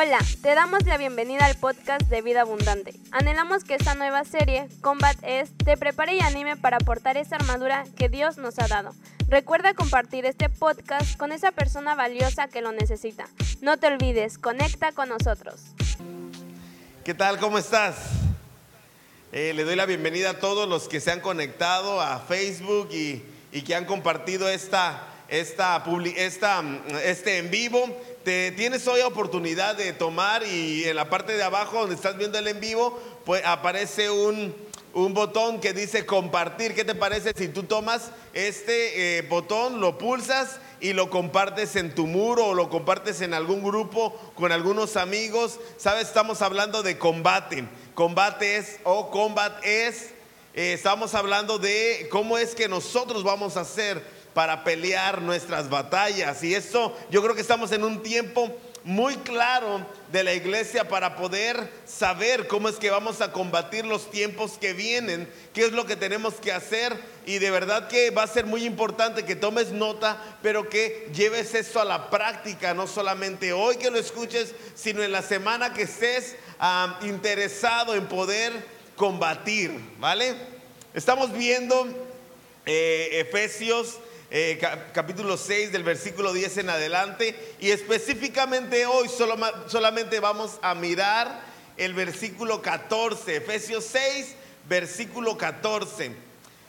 Hola, te damos la bienvenida al podcast de Vida Abundante. Anhelamos que esta nueva serie, Combat Es, te prepare y anime para aportar esa armadura que Dios nos ha dado. Recuerda compartir este podcast con esa persona valiosa que lo necesita. No te olvides, conecta con nosotros. ¿Qué tal? ¿Cómo estás? Eh, le doy la bienvenida a todos los que se han conectado a Facebook y, que han compartido esta, esta, esta, este en vivo tienes hoy oportunidad de tomar y en la parte de abajo donde estás viendo el en vivo, pues aparece un, botón que dice compartir. ¿Qué te parece si tú tomas este eh, botón, lo pulsas y lo compartes en tu muro o lo compartes en algún grupo con algunos amigos? Sabes, estamos hablando de combate. Combate es o combat es. Eh, estamos hablando de cómo es que nosotros vamos a hacer para pelear nuestras batallas. Y eso yo creo que estamos en un tiempo muy claro de la iglesia para poder saber cómo es que vamos a combatir los tiempos que vienen, qué es lo que tenemos que hacer. Y de verdad que va a ser muy importante que tomes nota, pero que lleves esto a la práctica, no solamente hoy que lo escuches, sino en la semana que estés interesado en poder combatir, ¿vale? Estamos viendo eh, Efesios eh, capítulo 6 del versículo 10 en adelante. Y específicamente hoy solamente vamos a mirar el versículo 14, Efesios 6, versículo 14.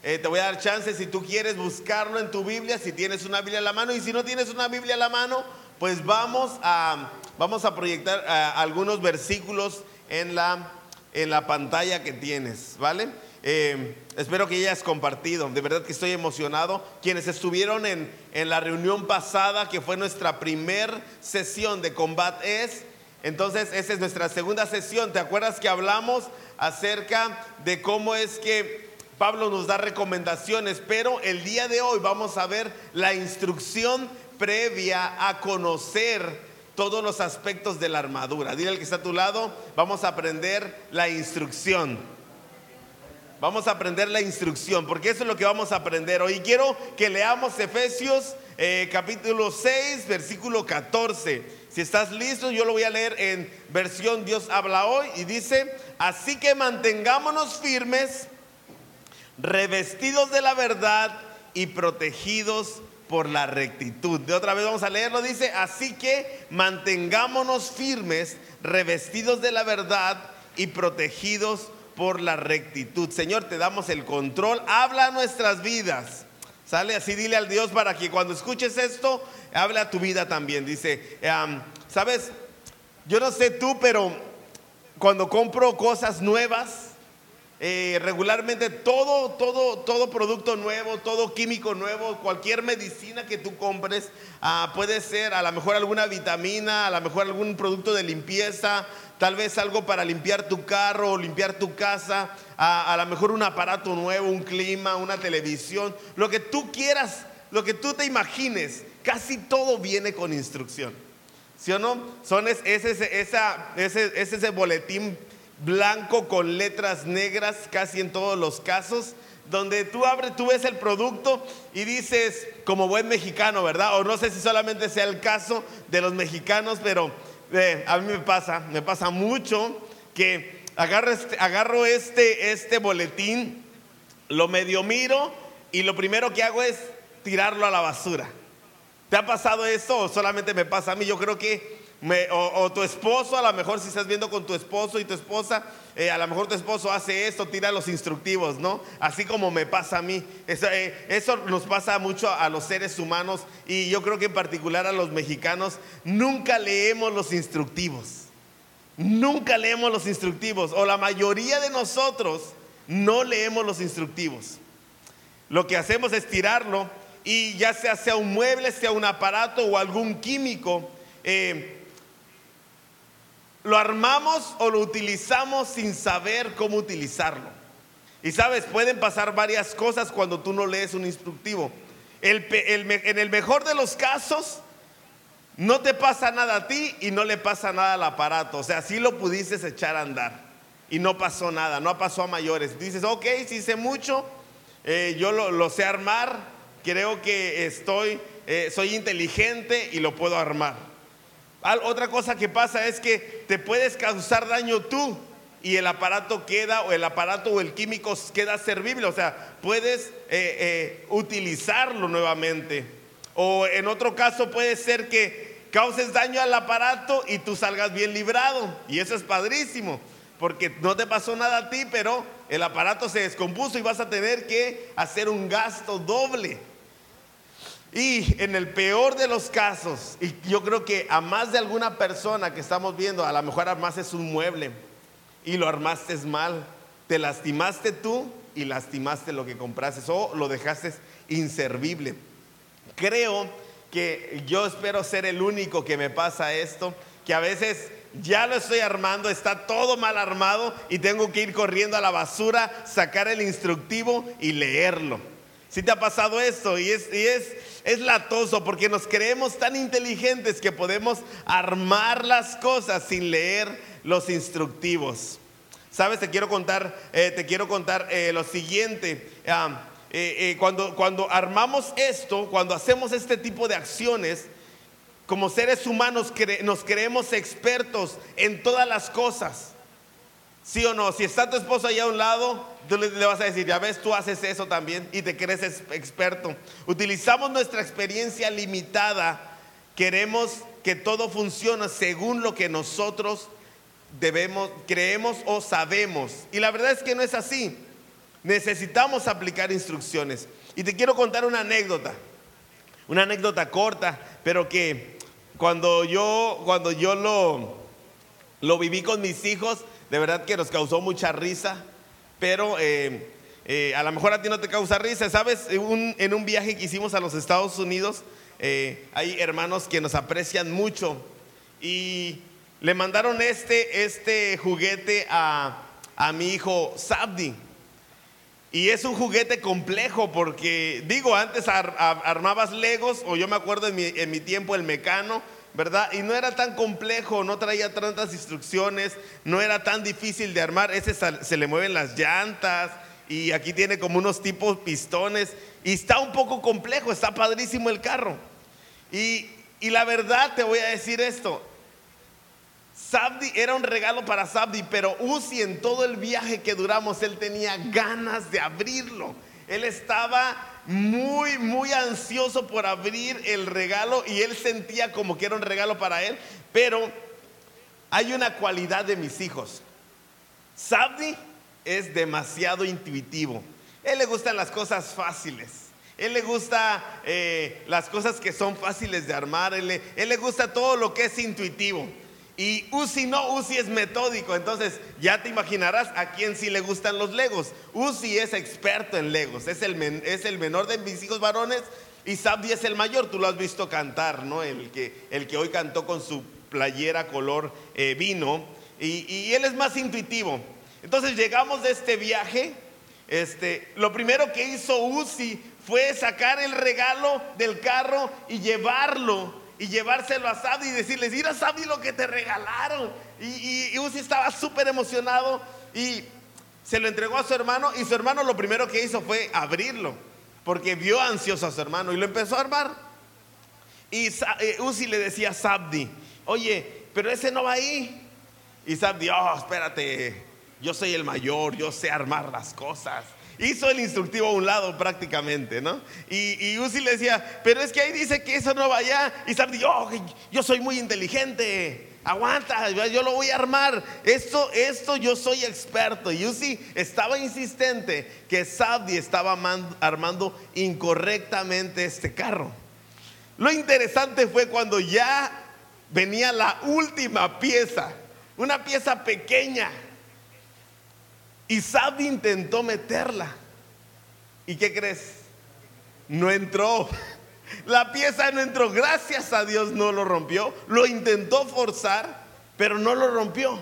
Eh, te voy a dar chance si tú quieres buscarlo en tu Biblia, si tienes una Biblia a la mano. Y si no tienes una Biblia a la mano, pues vamos a, vamos a proyectar eh, algunos versículos en la, en la pantalla que tienes, ¿vale? Eh, espero que hayas compartido. De verdad que estoy emocionado. Quienes estuvieron en, en la reunión pasada, que fue nuestra primer sesión de Combat es, entonces esa es nuestra segunda sesión. ¿Te acuerdas que hablamos acerca de cómo es que Pablo nos da recomendaciones? Pero el día de hoy vamos a ver la instrucción previa a conocer todos los aspectos de la armadura. Dile al que está a tu lado, vamos a aprender la instrucción. Vamos a aprender la instrucción, porque eso es lo que vamos a aprender hoy. Quiero que leamos Efesios eh, capítulo 6, versículo 14. Si estás listo, yo lo voy a leer en versión Dios habla hoy y dice, así que mantengámonos firmes, revestidos de la verdad y protegidos por la rectitud. De otra vez vamos a leerlo, dice, así que mantengámonos firmes, revestidos de la verdad y protegidos por la rectitud. Señor, te damos el control. Habla nuestras vidas. Sale así, dile al Dios para que cuando escuches esto, hable a tu vida también. Dice, sabes, yo no sé tú, pero cuando compro cosas nuevas, eh, regularmente todo, todo, todo producto nuevo, todo químico nuevo, cualquier medicina que tú compres, ah, puede ser a lo mejor alguna vitamina, a lo mejor algún producto de limpieza, tal vez algo para limpiar tu carro o limpiar tu casa, a, lo mejor un aparato nuevo, un clima, una televisión, lo que tú quieras, lo que tú te imagines, casi todo viene con instrucción. ¿Sí o no? Son es, ese, esa, ese, ese boletín blanco con letras negras casi en todos los casos, donde tú abres, tú ves el producto y dices, como buen mexicano, ¿verdad? O no sé si solamente sea el caso de los mexicanos, pero a mí me pasa, me pasa mucho que agarro este, agarro este, este boletín, lo medio miro y lo primero que hago es tirarlo a la basura. ¿Te ha pasado eso o solamente me pasa a mí? Yo creo que o, tu esposo, a lo mejor si estás viendo con tu esposo y tu esposa, eh, a lo mejor tu esposo hace esto, tira los instructivos, ¿no? Así como me pasa a mí. Eso, eh, eso, nos pasa mucho a los seres humanos y yo creo que en particular a los mexicanos, nunca leemos los instructivos. Nunca leemos los instructivos, o la mayoría de nosotros no leemos los instructivos. Lo que hacemos es tirarlo y ya sea sea un mueble, sea un aparato o algún químico, eh, lo armamos o lo utilizamos sin saber cómo utilizarlo. Y sabes, pueden pasar varias cosas cuando tú no lees un instructivo. en el mejor de los casos, no te pasa nada a ti y no le pasa nada al aparato. O sea, sí lo pudiste echar a andar y no pasó nada, no pasó a mayores. Dices, ok, sí sé mucho, eh, yo lo, sé armar, creo que estoy, eh, soy inteligente y lo puedo armar. Otra cosa que pasa es que te puedes causar daño tú y el aparato queda, o el aparato o el químico queda servible, o sea, puedes eh, eh, utilizarlo nuevamente. O en otro caso puede ser que causes daño al aparato y tú salgas bien librado. Y eso es padrísimo, porque no te pasó nada a ti, pero el aparato se descompuso y vas a tener que hacer un gasto doble. Y en el peor de los casos, y yo creo que a más de alguna persona que estamos viendo, a lo mejor armaste un mueble y lo armaste mal, te lastimaste tú y lastimaste lo que compraste o lo dejaste inservible. Creo que yo espero ser el único que me pasa esto, que a veces ya lo estoy armando, está todo mal armado y tengo que ir corriendo a la basura, sacar el instructivo y leerlo. Si te ha pasado esto y es, y es, latoso porque nos creemos tan inteligentes que podemos armar las cosas sin leer los instructivos. Sabes, te quiero contar, eh, te quiero contar eh, lo siguiente. Ah, eh, cuando, cuando armamos esto, cuando hacemos este tipo de acciones, como seres humanos nos creemos expertos en todas las cosas. ¿Sí o no? Si está tu esposo allá a un lado, tú le, vas a decir, ya ves, tú haces eso también y te crees experto. Utilizamos nuestra experiencia limitada, queremos que todo funcione según lo que nosotros debemos, creemos o sabemos. Y la verdad es que no es así. Necesitamos aplicar instrucciones. Y te quiero contar una anécdota, una anécdota corta, pero que cuando yo, cuando yo lo, lo viví con mis hijos, de verdad que nos causó mucha risa, pero eh, eh, a lo mejor a ti no te causa risa. ¿Sabes? en un viaje que hicimos a los Estados Unidos, eh, hay hermanos que nos aprecian mucho y le mandaron este, este juguete a, mi hijo Sabdi. Y es un juguete complejo porque, digo, antes armabas legos, o yo me acuerdo en mi, en mi tiempo el mecano, ¿verdad? Y no era tan complejo, no traía tantas instrucciones, no era tan difícil de armar. Ese se le mueven las llantas y aquí tiene como unos tipos pistones y está un poco complejo, está padrísimo el carro. Y, y la verdad te voy a decir esto. Sabdi era un regalo para Sabdi, pero Uzi en todo el viaje que duramos, él tenía ganas de abrirlo. Él estaba muy, muy ansioso por abrir el regalo y él sentía como que era un regalo para él. Pero hay una cualidad de mis hijos. Sabdi es demasiado intuitivo. Él le gustan las cosas fáciles. Él le gusta eh, las cosas que son fáciles de armar. Él él le gusta todo lo que es intuitivo. Y Uzi no, Uzi es metódico. Entonces ya te imaginarás a quién sí le gustan los legos. Uzi es experto en legos. Es el, es el menor de mis hijos varones y Sabdi es el mayor. Tú lo has visto cantar, ¿no? El que, el que hoy cantó con su playera color eh, vino. Y, y, él es más intuitivo. Entonces llegamos de este viaje. Este, lo primero que hizo Uzi fue sacar el regalo del carro y llevarlo y llevárselo a Sabdi y decirles, mira lo que te regalaron. Y, y, Uzi estaba súper emocionado y se lo entregó a su hermano y su hermano lo primero que hizo fue abrirlo, porque vio ansioso a su hermano y lo empezó a armar. Y eh, Uzi le decía a Sabdi, oye, pero ese no va ahí. Y Sabdi, oh, espérate, yo soy el mayor, yo sé armar las cosas hizo el instructivo a un lado prácticamente, ¿no? Y, y Uzi le decía, pero es que ahí dice que eso no va allá. Y Sabdi, oh, yo soy muy inteligente. Aguanta, yo lo voy a armar. Esto, esto yo soy experto. Y Uzi estaba insistente que Sabdi estaba armando incorrectamente este carro. Lo interesante fue cuando ya venía la última pieza, una pieza pequeña y Sabdi intentó meterla. ¿Y qué crees? No entró. La pieza no entró. Gracias a Dios no lo rompió. Lo intentó forzar, pero no lo rompió.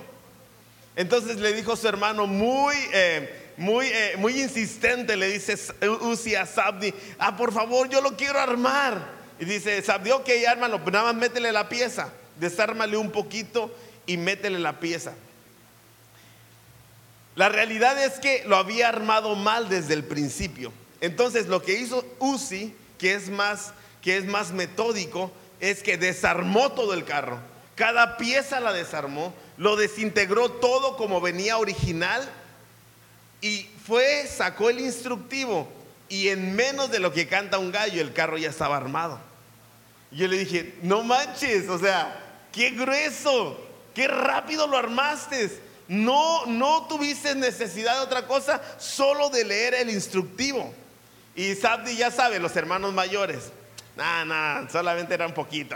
Entonces le dijo su hermano muy, eh, muy, eh, muy insistente, le dice Uzi a Sabdi, ah, por favor, yo lo quiero armar. Y dice Sabdi, ok, ármalo, pero nada más métele la pieza, desármale un poquito y métele la pieza. La realidad es que lo había armado mal desde el principio. Entonces lo que hizo Uzi, que es más, que es más metódico, es que desarmó todo el carro. cada pieza la desarmó, lo desintegró todo como venía original y fue, sacó el instructivo y en menos de lo que canta un gallo el carro ya estaba armado. yo le dije, no manches, o sea, qué grueso, qué rápido lo armaste. No, no tuviste necesidad de otra cosa, solo de leer el instructivo. Y Sabdi ya sabe, los hermanos mayores, nada, nada, solamente era un poquito.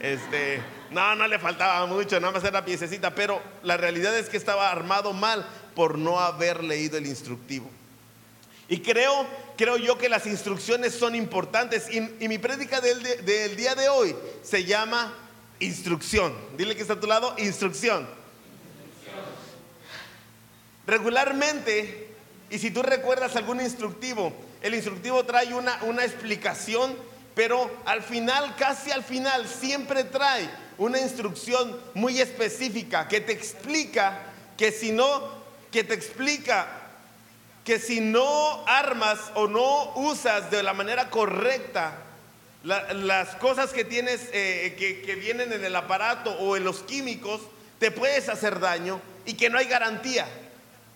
Este, no, no le faltaba mucho, nada más era piececita, pero la realidad es que estaba armado mal por no haber leído el instructivo. Y creo, creo yo que las instrucciones son importantes. Y, mi prédica del, del, día de hoy se llama instrucción. Dile que está a tu lado, instrucción. Regularmente, y si tú recuerdas algún instructivo, el instructivo trae una, una explicación pero al final, casi al final, siempre trae una instrucción muy específica que te explica que si no, que te explica que si no armas o no usas de la manera correcta las cosas que tienes, eh, que, vienen en el aparato o en los químicos, te puedes hacer daño y que no hay garantía.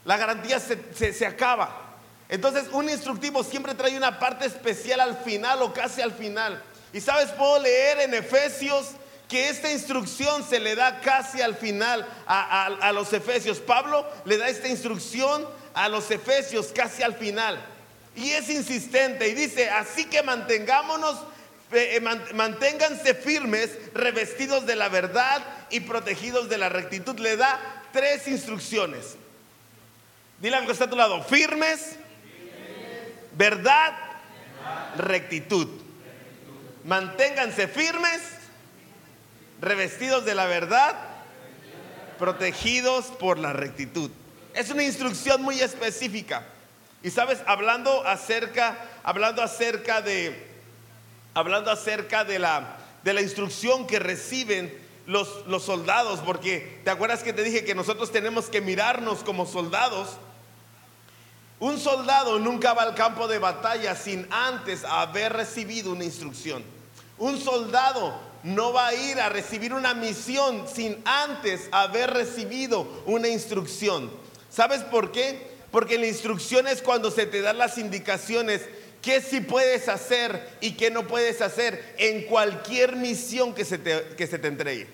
La garantía se acaba. Entonces un instructivo siempre trae una parte especial al final o casi al final. Y sabes, puedo leer en Efesios que esta instrucción se le da casi al final a, los Efesios. Pablo le da esta instrucción a los Efesios casi al final. Y es insistente y dice, así que mantengámonos, eh, eh, manténganse firmes, revestidos de la verdad y protegidos de la rectitud. Le da tres instrucciones. Dile algo que está a tu lado, firmes, verdad, rectitud. Manténganse firmes, revestidos de la verdad, protegidos por la rectitud. Es una instrucción muy específica. Y sabes, hablando acerca, hablando acerca de, hablando acerca de la, de la instrucción que reciben los, los soldados, porque te acuerdas que te dije que nosotros tenemos que mirarnos como soldados un soldado nunca va al campo de batalla sin antes haber recibido una instrucción. Un soldado no va a ir a recibir una misión sin antes haber recibido una instrucción. ¿Sabes por qué? Porque la instrucción es cuando se te dan las indicaciones qué sí puedes hacer y qué no puedes hacer en cualquier misión que se te, que se te entregue.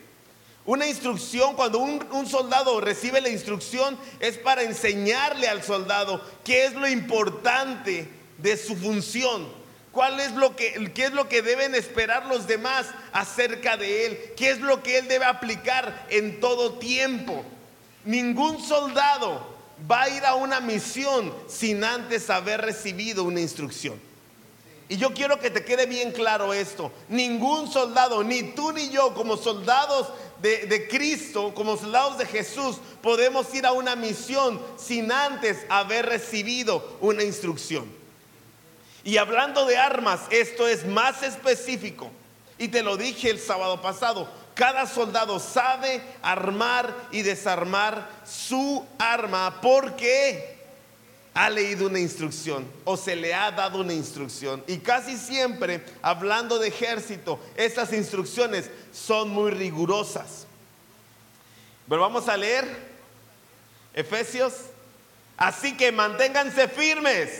Una instrucción, cuando un, soldado recibe la instrucción, es para enseñarle al soldado qué es lo importante de su función, cuál es lo que, qué es lo que deben esperar los demás acerca de él, qué es lo que él debe aplicar en todo tiempo. Ningún soldado va a ir a una misión sin antes haber recibido una instrucción. Y yo quiero que te quede bien claro esto. Ningún soldado, ni tú ni yo como soldados de, Cristo, como soldados de Jesús, podemos ir a una misión sin antes haber recibido una instrucción. Y hablando de armas, esto es más específico. Y te lo dije el sábado pasado, cada soldado sabe armar y desarmar su arma porque ha leído una instrucción o se le ha dado una instrucción. Y casi siempre, hablando de ejército, estas instrucciones son muy rigurosas. Pero vamos a leer Efesios. Así que manténganse firmes,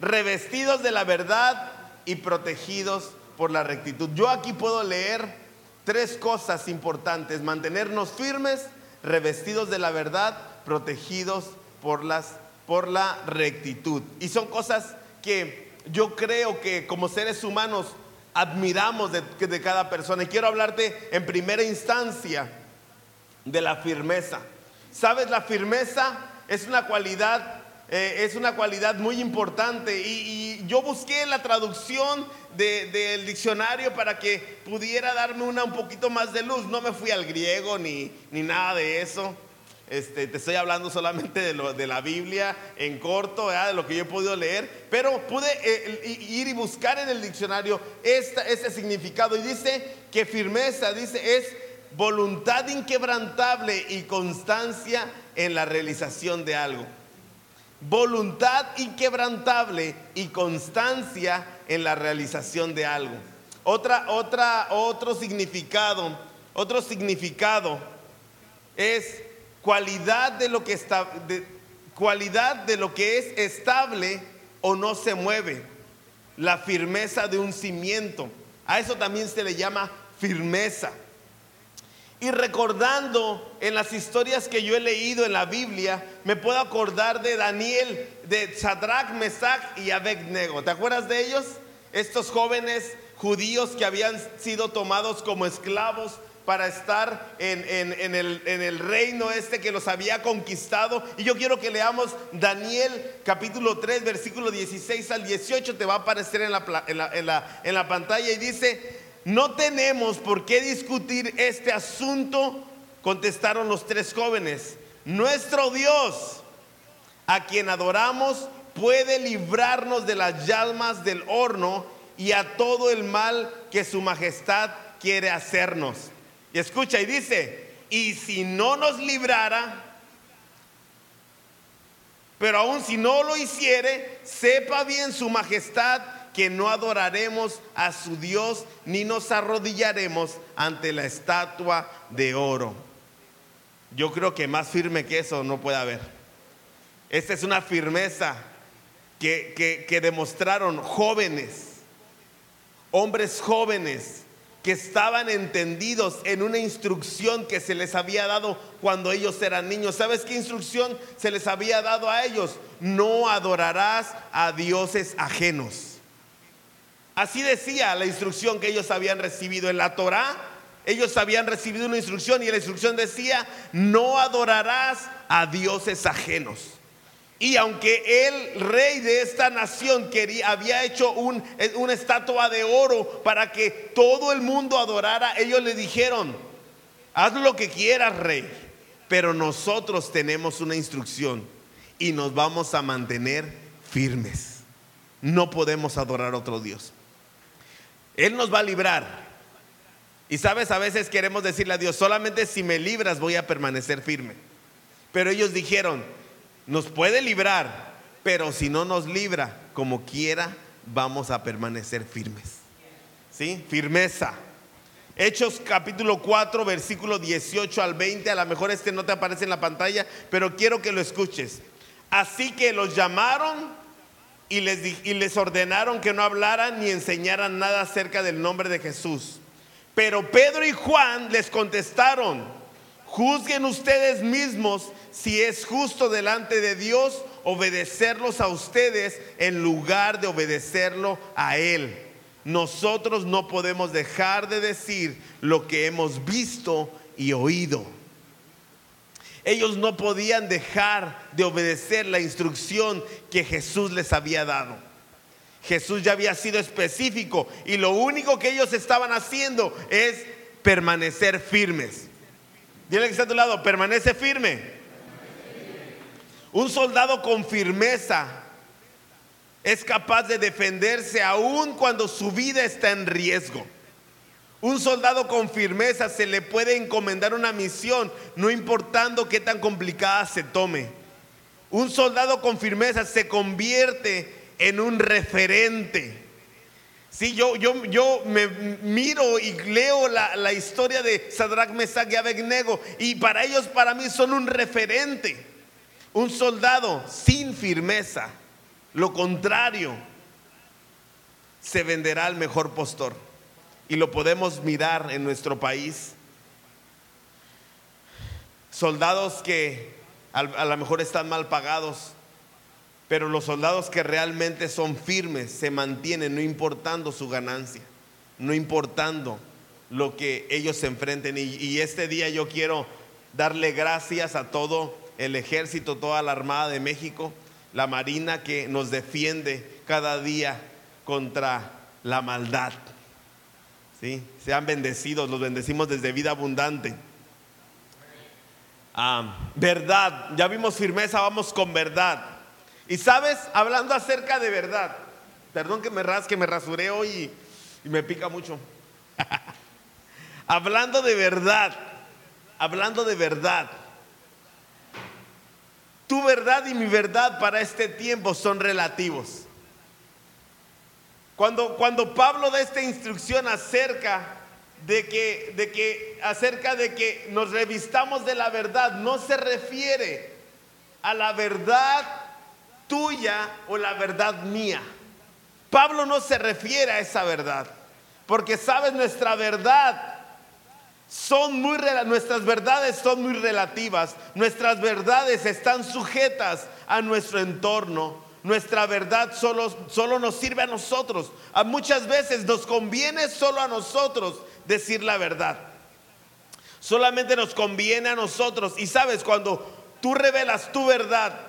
revestidos de la verdad y protegidos por la rectitud. Yo aquí puedo leer tres cosas importantes. Mantenernos firmes, revestidos de la verdad, protegidos por la rectitud. Y son cosas que yo creo que como seres humanos admiramos de, cada persona. Y quiero hablarte en primera instancia de la firmeza. ¿Sabes? La firmeza es una cualidad, eh, es una cualidad muy importante. Y, yo busqué la traducción del diccionario para que pudiera darme una un poquito más de luz. No me fui al griego ni, ni nada de eso. Este, te estoy hablando solamente de, la Biblia en corto, de lo que yo he podido leer, pero pude eh, ir y buscar en el diccionario este significado y dice que firmeza, dice, es voluntad inquebrantable y constancia en la realización de algo. Voluntad inquebrantable y constancia en la realización de algo. Otra, otra, otro significado otro significado es cualidad de lo que está, cualidad de lo que es estable o no se mueve, la firmeza de un cimiento. A eso también se le llama firmeza. Y recordando en las historias que yo he leído en la Biblia, me puedo acordar de Daniel, de Sadrach, Mesach y Abednego. ¿Te acuerdas de ellos? Estos jóvenes judíos que habían sido tomados como esclavos para estar en, el, reino este que los había conquistado. Y yo quiero que leamos Daniel capítulo 3, versículo 16 al 18, te va a aparecer en la pantalla y dice, no tenemos por qué discutir este asunto, contestaron los tres jóvenes. Nuestro Dios, a quien adoramos, puede librarnos de las llamas del horno y a todo el mal que su majestad quiere hacernos. Y escucha y dice, y si no nos librara, pero aún si no lo hiciere, sepa bien su majestad que no adoraremos a su Dios ni nos arrodillaremos ante la estatua de oro. Yo creo que más firme que eso no puede haber. Esta es una firmeza que, que demostraron jóvenes, hombres jóvenes, que estaban entendidos en una instrucción que se les había dado cuando ellos eran niños. ¿Sabes qué instrucción se les había dado a ellos? No adorarás a dioses ajenos. Así decía la instrucción que ellos habían recibido en la Torá. Ellos habían recibido una instrucción y la instrucción decía, no adorarás a dioses ajenos. Y aunque el rey de esta nación quería, había hecho una estatua de oro para que todo el mundo adorara, ellos le dijeron, haz lo que quieras, rey, pero nosotros tenemos una instrucción y nos vamos a mantener firmes. No podemos adorar a otro Dios. Él nos va a librar. Y sabes, a veces queremos decirle a Dios, solamente si me libras voy a permanecer firme. Pero ellos dijeron, nos puede librar, pero si no nos libra, como quiera, vamos a permanecer firmes. ¿Sí? Firmeza. Hechos capítulo 4, versículo 18 al 20. A lo mejor este no te aparece en la pantalla, pero quiero que lo escuches. Así que los llamaron y les, y les ordenaron que no hablaran ni enseñaran nada acerca del nombre de Jesús. Pero Pedro y Juan les contestaron, juzguen ustedes mismos si es justo delante de Dios obedecerlos a ustedes en lugar de obedecerlo a Él. Nosotros no podemos dejar de decir lo que hemos visto y oído. Ellos no podían dejar de obedecer la instrucción que Jesús les había dado. Jesús ya había sido específico y lo único que ellos estaban haciendo es permanecer firmes. Dile que está a tu lado, permanece firme. Un soldado con firmeza es capaz de defenderse aún cuando su vida está en riesgo. Un soldado con firmeza se le puede encomendar una misión, no importando qué tan complicada se tome. Un soldado con firmeza se convierte en un referente. Sí, yo, yo, yo me miro y leo la, la historia de Sadrach, Mesach y Abednego y para ellos, para mí, son un referente. Un soldado sin firmeza, lo contrario, se venderá al mejor postor. Y lo podemos mirar en nuestro país. Soldados que a, lo mejor están mal pagados, pero los soldados que realmente son firmes se mantienen no importando su ganancia, no importando lo que ellos se enfrenten. Y, y este día yo quiero darle gracias a todo el ejército, toda la Armada de México, la Marina que nos defiende cada día contra la maldad. Sean bendecidos, los bendecimos desde vida abundante. Ah, verdad, ya vimos firmeza, vamos con verdad. Y sabes, hablando acerca de verdad, perdón que me rasque, me rasuré hoy y me pica mucho. hablando de verdad, hablando de verdad. Tu verdad y mi verdad para este tiempo son relativos. Cuando, cuando Pablo da esta instrucción acerca de que, de que acerca de que nos revistamos de la verdad, no se refiere a la verdad tuya o la verdad mía. Pablo no se refiere a esa verdad, porque sabes, nuestra verdad son muy nuestras verdades son muy relativas, nuestras verdades están sujetas a nuestro entorno. Nuestra verdad solo, solo nos sirve a nosotros. A muchas veces nos conviene solo a nosotros decir la verdad. Solamente nos conviene a nosotros. Y sabes, cuando tú revelas tu verdad,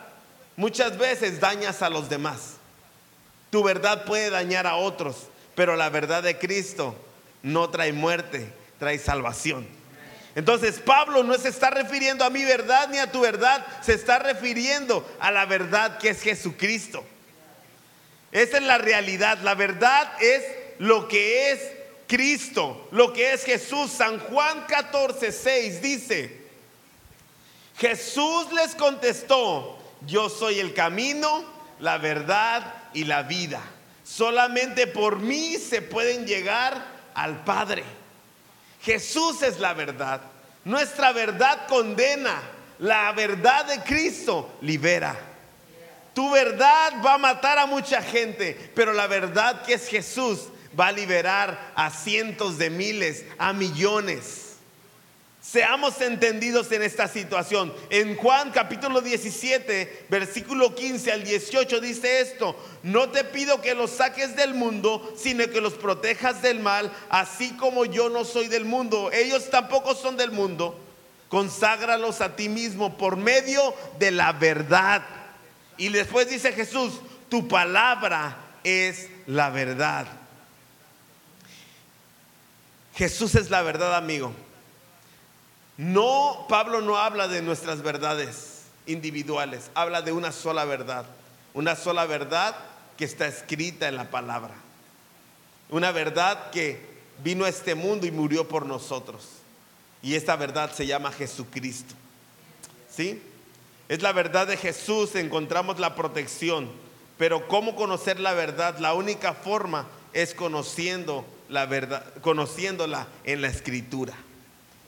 muchas veces dañas a los demás. Tu verdad puede dañar a otros, pero la verdad de Cristo no trae muerte, trae salvación. Entonces Pablo no se está refiriendo a mi verdad ni a tu verdad, se está refiriendo a la verdad que es Jesucristo. Esa es la realidad, la verdad es lo que es Cristo, lo que es Jesús. San Juan 14, 6 dice, Jesús les contestó, yo soy el camino, la verdad y la vida. Solamente por mí se pueden llegar al Padre. Jesús es la verdad. Nuestra verdad condena. La verdad de Cristo libera. Tu verdad va a matar a mucha gente, pero la verdad que es Jesús va a liberar a cientos de miles, a millones. Seamos entendidos en esta situación. En Juan capítulo 17, versículo 15 al 18 dice esto, no te pido que los saques del mundo, sino que los protejas del mal, así como yo no soy del mundo. Ellos tampoco son del mundo. Conságralos a ti mismo por medio de la verdad. Y después dice Jesús, tu palabra es la verdad. Jesús es la verdad, amigo. No, Pablo no habla de nuestras verdades individuales, habla de una sola verdad, una sola verdad que está escrita en la palabra, una verdad que vino a este mundo y murió por nosotros. Y esta verdad se llama Jesucristo. ¿Sí? Es la verdad de Jesús, encontramos la protección. Pero ¿cómo conocer la verdad? La única forma es conociendo la verdad, conociéndola en la escritura.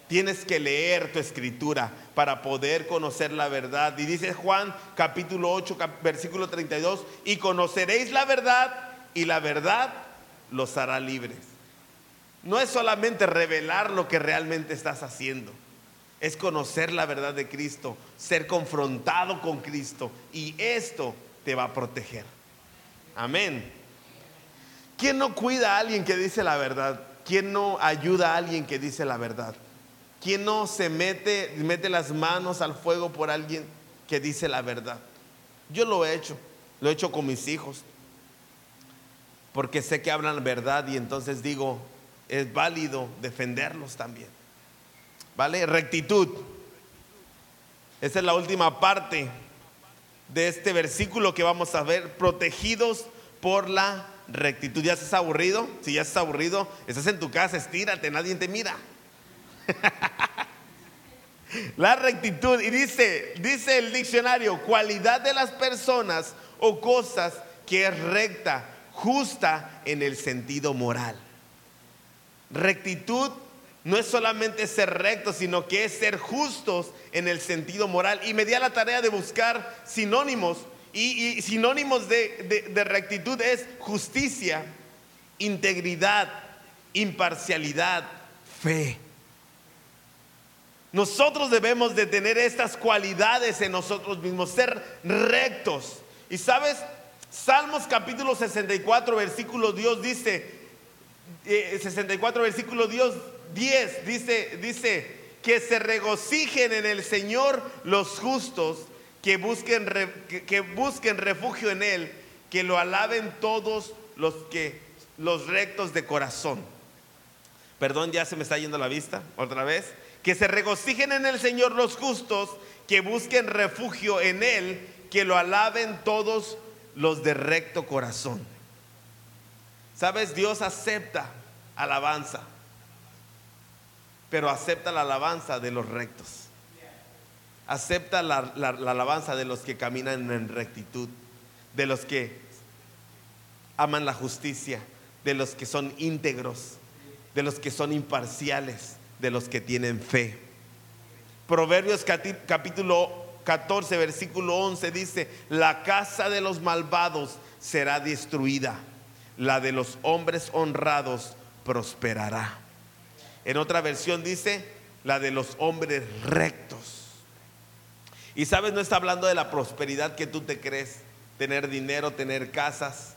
Tienes que leer tu escritura para poder conocer la verdad. Y dice Juan capítulo 8, versículo 32, y conoceréis la verdad y la verdad los hará libres. No es solamente revelar lo que realmente estás haciendo, es conocer la verdad de Cristo, ser confrontado con Cristo y esto te va a proteger. Amén. ¿Quién no cuida a alguien que dice la verdad? ¿Quién no ayuda a alguien que dice la verdad? ¿Quién no se mete, mete las manos al fuego por alguien que dice la verdad? Yo lo he hecho, lo he hecho con mis hijos, porque sé que hablan verdad y entonces digo, es válido defenderlos también. ¿Vale? Rectitud. Esa es la última parte de este versículo que vamos a ver, protegidos por la rectitud. ¿Ya estás aburrido? Si ya estás aburrido, estás en tu casa, estírate, nadie te mira. La rectitud, y dice, dice el diccionario, cualidad de las personas o cosas que es recta, justa en el sentido moral. Rectitud no es solamente ser recto, sino que es ser justos en el sentido moral. Y me di a la tarea de buscar sinónimos. Y, sinónimos de rectitud es justicia, integridad, imparcialidad, fe. Nosotros debemos de tener estas cualidades en nosotros mismos, ser rectos. Y sabes, Salmos capítulo 64, versículo Dios dice, 64 eh, versículo Dios 10 dice, dice que se regocijen en el Señor los justos, que busquen, que busquen refugio en Él, que lo alaben todos los que los rectos de corazón. Perdón, ya se me está yendo la vista otra vez que se regocijen en el Señor los justos, que busquen refugio en Él, que lo alaben todos los de recto corazón. Sabes, Dios acepta alabanza, pero acepta la alabanza de los rectos. Acepta la, alabanza de los que caminan en rectitud, de los que aman la justicia, de los que son íntegros, de los que son imparciales, de los que tienen fe. Proverbios capítulo 14, versículo 11 dice, la casa de los malvados será destruida, la de los hombres honrados prosperará. En otra versión dice, la de los hombres rectos. Y sabes, no está hablando de la prosperidad que tú te crees, tener dinero, tener casas,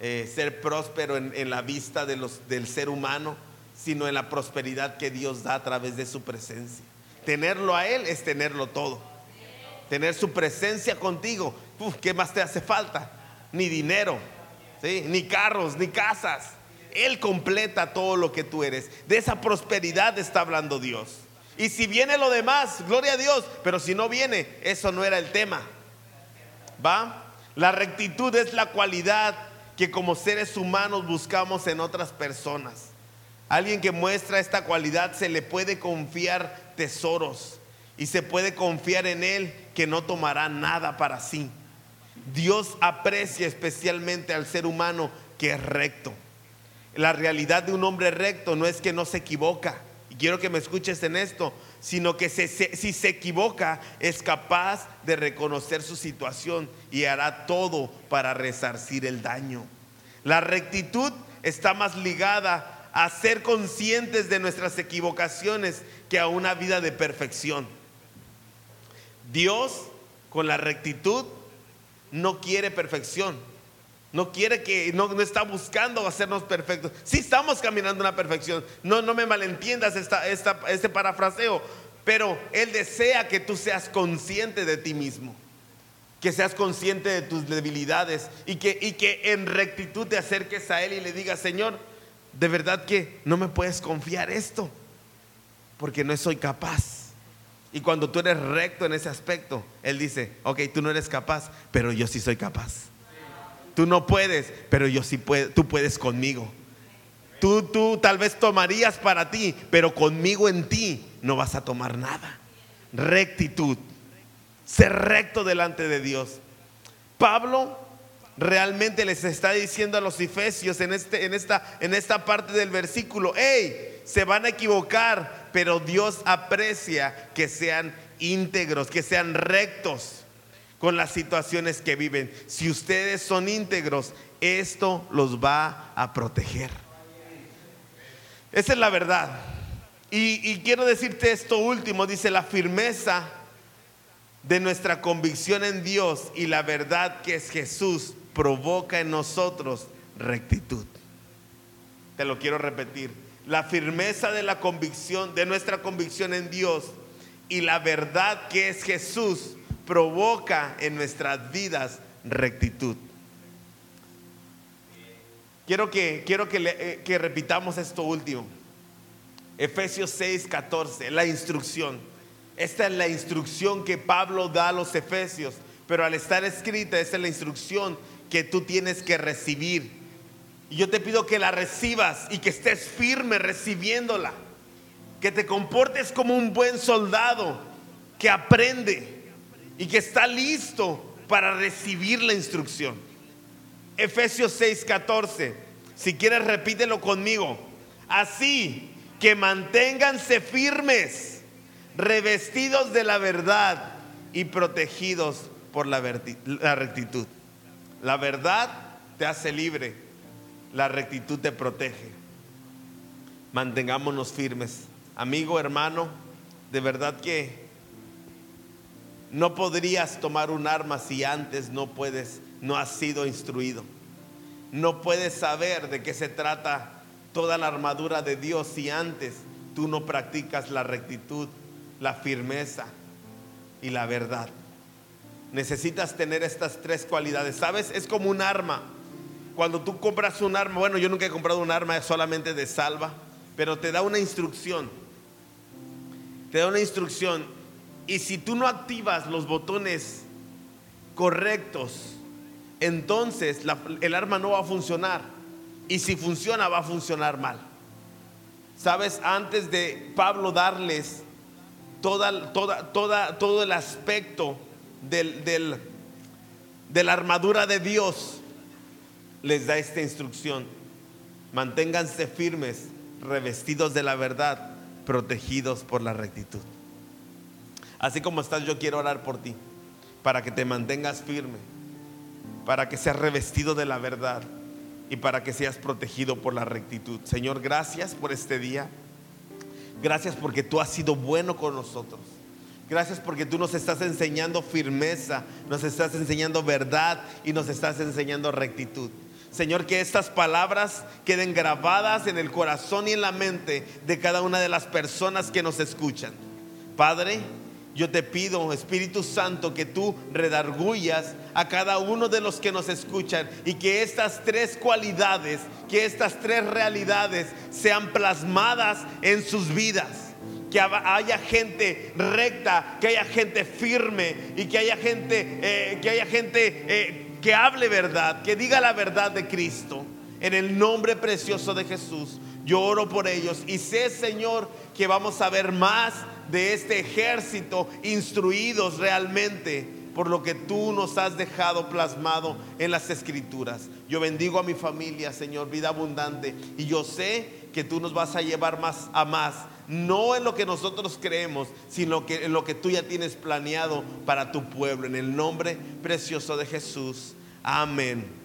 eh, ser próspero en, la vista de los, del ser humano, sino en la prosperidad que Dios da a través de su presencia. Tenerlo a Él es tenerlo todo. Tener su presencia contigo, ¿qué más te hace falta? Ni dinero, ¿sí? ni carros, ni casas. Él completa todo lo que tú eres. De esa prosperidad está hablando Dios. Y si viene lo demás, gloria a Dios. Pero si no viene, eso no era el tema. ¿Va? La rectitud es la cualidad que como seres humanos buscamos en otras personas. Alguien que muestra esta cualidad se le puede confiar tesoros y se puede confiar en él que no tomará nada para sí. Dios aprecia especialmente al ser humano que es recto. La realidad de un hombre recto no es que no se equivoca, y quiero que me escuches en esto, sino que si se equivoca es capaz de reconocer su situación y hará todo para resarcir el daño. La rectitud está más ligada a ser conscientes de nuestras equivocaciones que a una vida de perfección. Dios con la rectitud no quiere perfección. No quiere que, no, no, está buscando hacernos perfectos. Sí estamos caminando en una perfección. No, no me malentiendas esta, esta, este parafraseo. Pero Él desea que tú seas consciente de ti mismo. Que seas consciente de tus debilidades. Y que, y que en rectitud te acerques a Él y le digas, Señor, de verdad que no me puedes confiar esto. Porque no soy capaz. Y cuando tú eres recto en ese aspecto, Él dice, ok, tú no eres capaz, pero yo sí soy capaz. Tú no puedes, pero yo sí puedo, tú puedes conmigo. Tú, tú tal vez tomarías para ti, pero conmigo en ti no vas a tomar nada. Rectitud. Ser recto delante de Dios. Pablo realmente les está diciendo a los efesios en, este, en, esta, en esta parte del versículo, hey, se van a equivocar, pero Dios aprecia que sean íntegros, que sean rectos con las situaciones que viven. Si ustedes son íntegros, esto los va a proteger. Esa es la verdad. Y, quiero decirte esto último, dice la firmeza de nuestra convicción en Dios y la verdad que es Jesús provoca en nosotros rectitud. Te lo quiero repetir. La firmeza de la convicción, de nuestra convicción en Dios y la verdad que es Jesús provoca en nuestras vidas rectitud. Quiero que, quiero que, eh, que repitamos esto último. Efesios 6, 14, la instrucción. Esta es la instrucción que Pablo da a los efesios, pero al estar escrita, esta es la instrucción que tú tienes que recibir. Y yo te pido que la recibas y que estés firme recibiéndola. Que te comportes como un buen soldado que aprende, y que está listo para recibir la instrucción. Efesios 6:14. Si quieres, repítelo conmigo. Así que manténganse firmes, revestidos de la verdad y protegidos por la, la rectitud. La verdad te hace libre, la rectitud te protege. Mantengámonos firmes. Amigo, hermano, de verdad que no podrías tomar un arma si antes no puedes, no has sido instruido. No puedes saber de qué se trata toda la armadura de Dios si antes tú no practicas la rectitud, la firmeza y la verdad. Necesitas tener estas tres cualidades. ¿Sabes? Es como un arma. Cuando tú compras un arma, bueno, yo nunca he comprado un arma solamente de salva, pero te da una instrucción. Te da una instrucción y si tú no activas los botones correctos, entonces el arma no va a funcionar. Y si funciona, va a funcionar mal. Sabes, antes de Pablo darles toda, toda, toda, todo el aspecto del, de la armadura de Dios, les da esta instrucción. Manténganse firmes, revestidos de la verdad, protegidos por la rectitud. Así como estás, yo quiero orar por ti, para que te mantengas firme, para que seas revestido de la verdad y para que seas protegido por la rectitud. Señor, gracias por este día. Gracias porque tú has sido bueno con nosotros. Gracias porque tú nos estás enseñando firmeza, nos estás enseñando verdad y nos estás enseñando rectitud. Señor, que estas palabras queden grabadas en el corazón y en la mente de cada una de las personas que nos escuchan. Padre, yo te pido, Espíritu Santo, que tú redargullas a cada uno de los que nos escuchan y que estas tres cualidades, que estas tres realidades sean plasmadas en sus vidas. Que haya gente recta, que haya gente firme y que haya gente, eh, que haya gente eh, que hable verdad, que diga la verdad de Cristo. En el nombre precioso de Jesús, yo oro por ellos y sé, Señor, que vamos a ver más de este ejército instruidos realmente por lo que tú nos has dejado plasmado en las escrituras. Yo bendigo a mi familia, Señor, vida abundante, y yo sé que tú nos vas a llevar más a más, no en lo que nosotros creemos, sino que en lo que tú ya tienes planeado para tu pueblo, en el nombre precioso de Jesús. Amén.